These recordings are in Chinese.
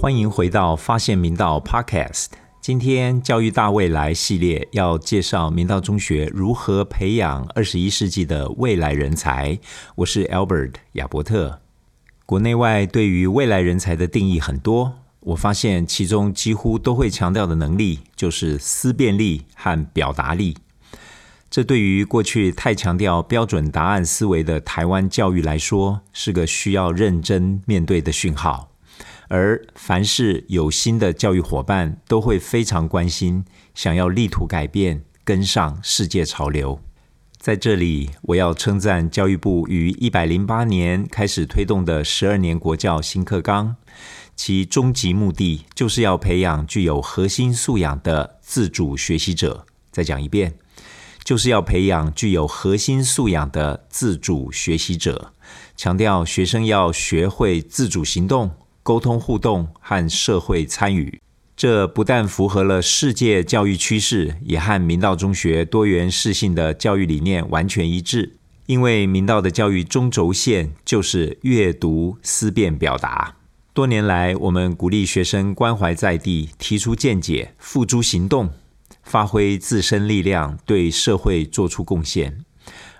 欢迎回到发现明道 Podcast。今天教育大未来系列要介绍明道中学如何培养二十一世纪的未来人才。我是 Albert 亚伯特。国内外对于未来人才的定义很多，我发现其中几乎都会强调的能力就是思辨力和表达力。这对于过去太强调标准答案思维的台湾教育来说，是个需要认真面对的讯号。而凡是有心的教育伙伴，都会非常关心，想要力图改变，跟上世界潮流。在这里，我要称赞教育部于一百零八年开始推动的十二年国教新课纲，其终极目的就是要培养具有核心素养的自主学习者。再讲一遍，就是要培养具有核心素养的自主学习者，强调学生要学会自主行动。沟通互动和社会参与，这不但符合了世界教育趋势，也和明道中学多元适性的教育理念完全一致。因为明道的教育中轴线就是阅读、思辨、表达。多年来，我们鼓励学生关怀在地，提出见解，付诸行动，发挥自身力量，对社会做出贡献。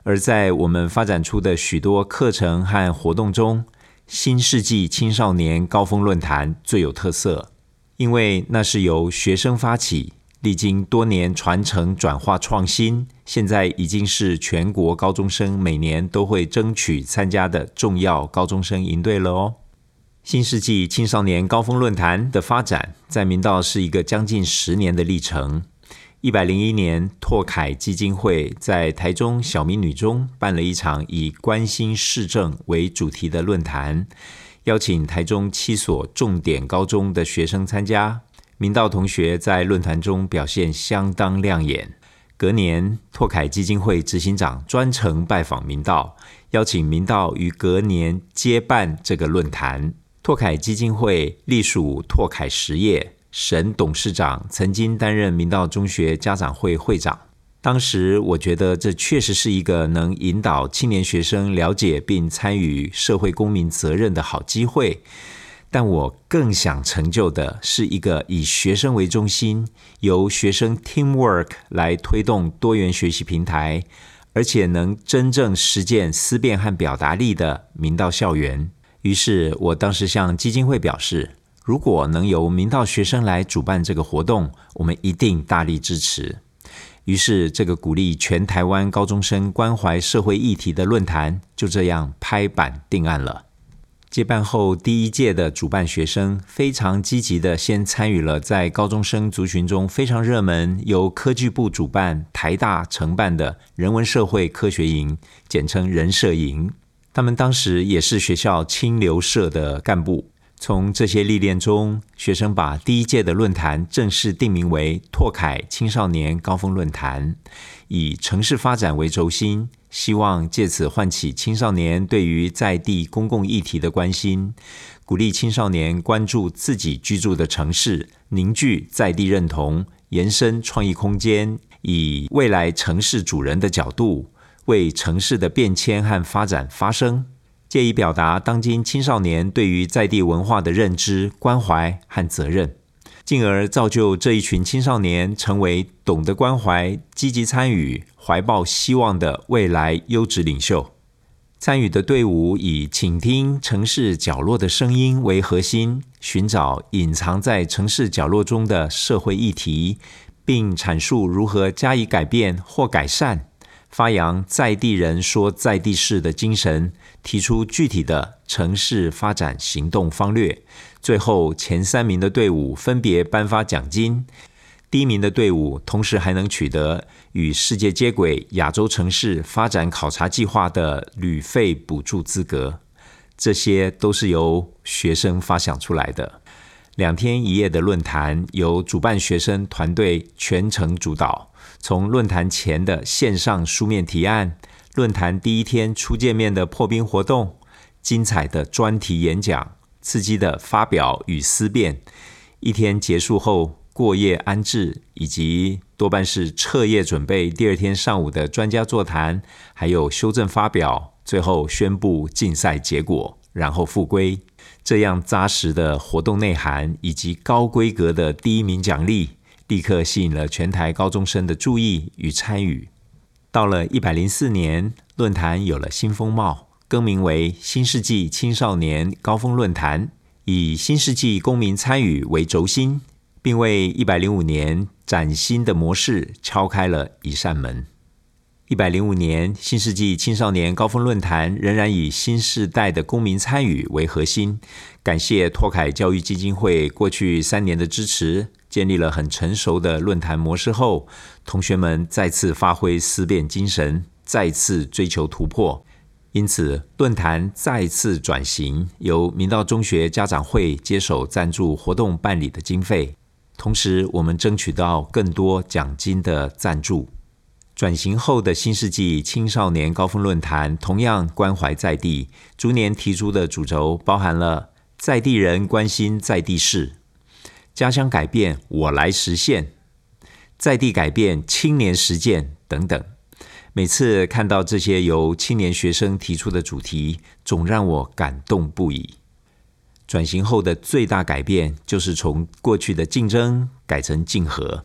而在我们发展出的许多课程和活动中，新世纪青少年高峰论坛最有特色，因为那是由学生发起，历经多年传承、转化、创新，现在已经是全国高中生每年都会争取参加的重要高中生营队了哦。新世纪青少年高峰论坛的发展，在明道是一个将近十年的历程。一百零一年，拓凯基金会在台中小民女中办了一场以关心市政为主题的论坛，邀请台中七所重点高中的学生参加。明道同学在论坛中表现相当亮眼。隔年，拓凯基金会执行长专程拜访明道，邀请明道于隔年接办这个论坛。拓凯基金会隶属拓凯实业。沈董事长曾经担任明道中学家长会会长，当时我觉得这确实是一个能引导青年学生了解并参与社会公民责任的好机会。但我更想成就的是一个以学生为中心、由学生 teamwork 来推动多元学习平台，而且能真正实践思辨和表达力的明道校园。于是我当时向基金会表示。如果能由明道学生来主办这个活动，我们一定大力支持。于是，这个鼓励全台湾高中生关怀社会议题的论坛就这样拍板定案了。接办后，第一届的主办学生非常积极的先参与了在高中生族群中非常热门、由科技部主办、台大承办的人文社会科学营，简称人社营。他们当时也是学校清流社的干部。从这些历练中，学生把第一届的论坛正式定名为“拓凯青少年高峰论坛”，以城市发展为轴心，希望借此唤起青少年对于在地公共议题的关心，鼓励青少年关注自己居住的城市，凝聚在地认同，延伸创意空间，以未来城市主人的角度，为城市的变迁和发展发声。借以表达当今青少年对于在地文化的认知、关怀和责任，进而造就这一群青少年成为懂得关怀、积极参与、怀抱希望的未来优质领袖。参与的队伍以倾听城市角落的声音为核心，寻找隐藏在城市角落中的社会议题，并阐述如何加以改变或改善。发扬在地人说在地事的精神，提出具体的城市发展行动方略。最后前三名的队伍分别颁发奖金，第一名的队伍同时还能取得与世界接轨亚洲城市发展考察计划的旅费补助资格。这些都是由学生发想出来的。两天一夜的论坛由主办学生团队全程主导。从论坛前的线上书面提案，论坛第一天初见面的破冰活动，精彩的专题演讲，刺激的发表与思辨，一天结束后过夜安置，以及多半是彻夜准备第二天上午的专家座谈，还有修正发表，最后宣布竞赛结果，然后复归。这样扎实的活动内涵以及高规格的第一名奖励，立刻吸引了全台高中生的注意与参与。到了一百零四年，论坛有了新风貌，更名为新世纪青少年高峰论坛，以新世纪公民参与为轴心，并为一百零五年崭新的模式敲开了一扇门。一百零五年，新世纪青少年高峰论坛仍然以新时代的公民参与为核心。感谢拓凯教育基金会过去三年的支持。建立了很成熟的论坛模式后，同学们再次发挥思辨精神，再次追求突破。因此，论坛再次转型，由明道中学家长会接手赞助活动办理的经费，同时我们争取到更多奖金的赞助。转型后的新世纪青少年高峰论坛同样关怀在地，逐年提出的主轴包含了在地人关心在地事。家乡改变，我来实现；在地改变，青年实践等等。每次看到这些由青年学生提出的主题，总让我感动不已。转型后的最大改变，就是从过去的竞争改成竞合。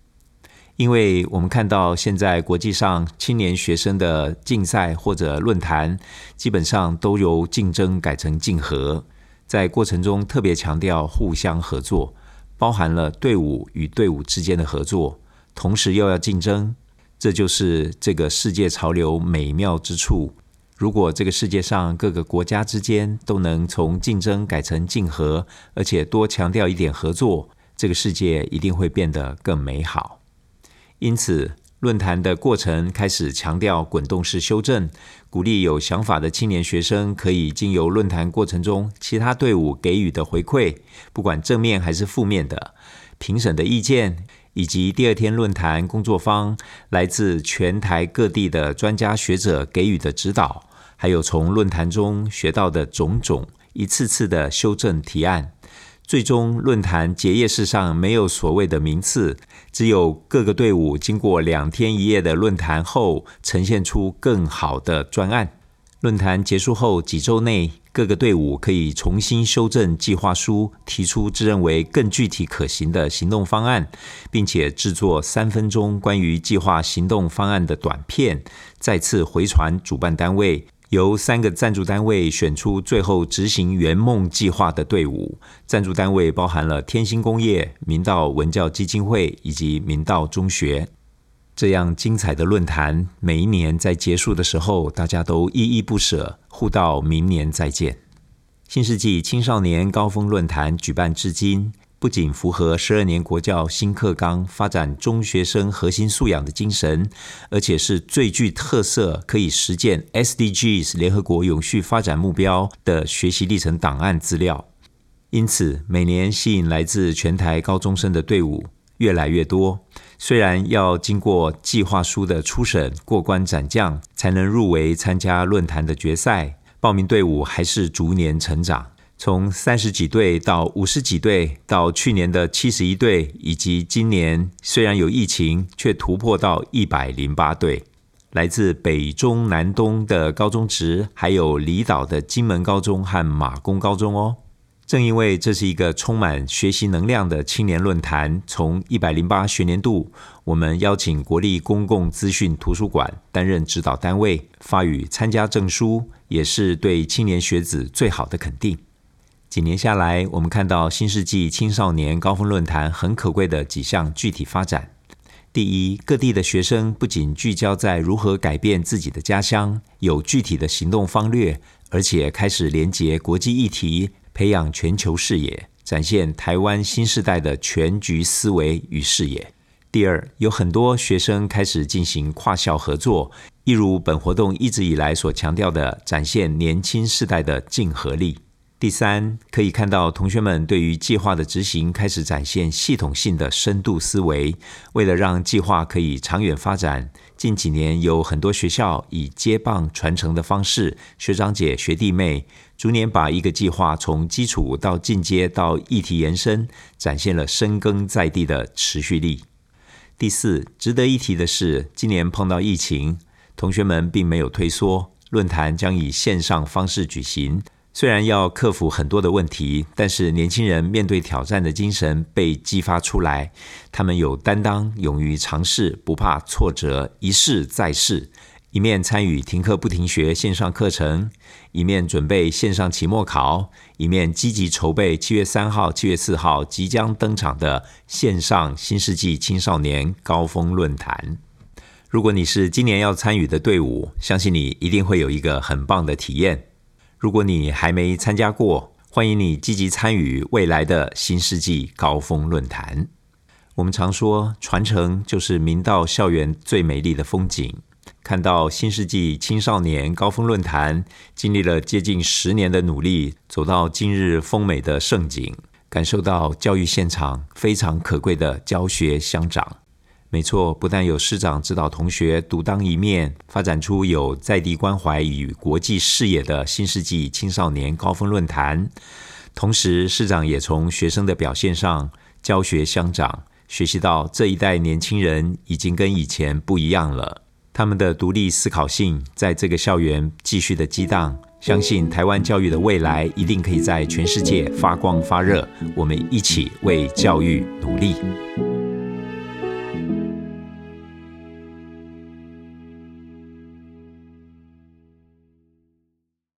因为我们看到现在国际上青年学生的竞赛或者论坛，基本上都由竞争改成竞合，在过程中特别强调互相合作。包含了队伍与队伍之间的合作，同时又要竞争，这就是这个世界潮流美妙之处。如果这个世界上各个国家之间都能从竞争改成竞合，而且多强调一点合作，这个世界一定会变得更美好。因此。论坛的过程开始强调滚动式修正，鼓励有想法的青年学生可以经由论坛过程中其他队伍给予的回馈，不管正面还是负面的评审的意见，以及第二天论坛工作方来自全台各地的专家学者给予的指导，还有从论坛中学到的种种一次次的修正提案。最终，论坛结业式上没有所谓的名次，只有各个队伍经过两天一夜的论坛后，呈现出更好的专案。论坛结束后几周内，各个队伍可以重新修正计划书，提出自认为更具体可行的行动方案，并且制作三分钟关于计划行动方案的短片，再次回传主办单位。由三个赞助单位选出最后执行圆梦计划的队伍。赞助单位包含了天星工业、明道文教基金会以及明道中学。这样精彩的论坛，每一年在结束的时候，大家都依依不舍，互道明年再见。新世纪青少年高峰论坛举办至今。不仅符合十二年国教新课纲发展中学生核心素养的精神，而且是最具特色、可以实践 SDGs 联合国永续发展目标的学习历程档案资料。因此，每年吸引来自全台高中生的队伍越来越多。虽然要经过计划书的初审、过关斩将，才能入围参加论坛的决赛，报名队伍还是逐年成长。从三十几队到五十几队，到去年的七十一队，以及今年虽然有疫情，却突破到一百零八队。来自北中南东的高中职，还有离岛的金门高中和马公高中哦。正因为这是一个充满学习能量的青年论坛，从一百零八学年度，我们邀请国立公共资讯图书馆担任指导单位，发予参加证书，也是对青年学子最好的肯定。几年下来，我们看到新世纪青少年高峰论坛很可贵的几项具体发展。第一，各地的学生不仅聚焦在如何改变自己的家乡，有具体的行动方略，而且开始连结国际议题，培养全球视野，展现台湾新时代的全局思维与视野。第二，有很多学生开始进行跨校合作，一如本活动一直以来所强调的，展现年轻世代的竞合力。第三，可以看到同学们对于计划的执行开始展现系统性的深度思维。为了让计划可以长远发展，近几年有很多学校以接棒传承的方式，学长姐、学弟妹逐年把一个计划从基础到进阶到议题延伸，展现了深耕在地的持续力。第四，值得一提的是，今年碰到疫情，同学们并没有退缩，论坛将以线上方式举行。虽然要克服很多的问题，但是年轻人面对挑战的精神被激发出来。他们有担当，勇于尝试，不怕挫折，一试再试。一面参与停课不停学线上课程，一面准备线上期末考，一面积极筹备七月三号、七月四号即将登场的线上新世纪青少年高峰论坛。如果你是今年要参与的队伍，相信你一定会有一个很棒的体验。如果你还没参加过，欢迎你积极参与未来的新世纪高峰论坛。我们常说，传承就是明道校园最美丽的风景。看到新世纪青少年高峰论坛经历了接近十年的努力，走到今日丰美的盛景，感受到教育现场非常可贵的教学相长。没错，不但有师长指导同学独当一面，发展出有在地关怀与国际视野的新世纪青少年高峰论坛，同时师长也从学生的表现上教学相长，学习到这一代年轻人已经跟以前不一样了。他们的独立思考性在这个校园继续的激荡，相信台湾教育的未来一定可以在全世界发光发热。我们一起为教育努力。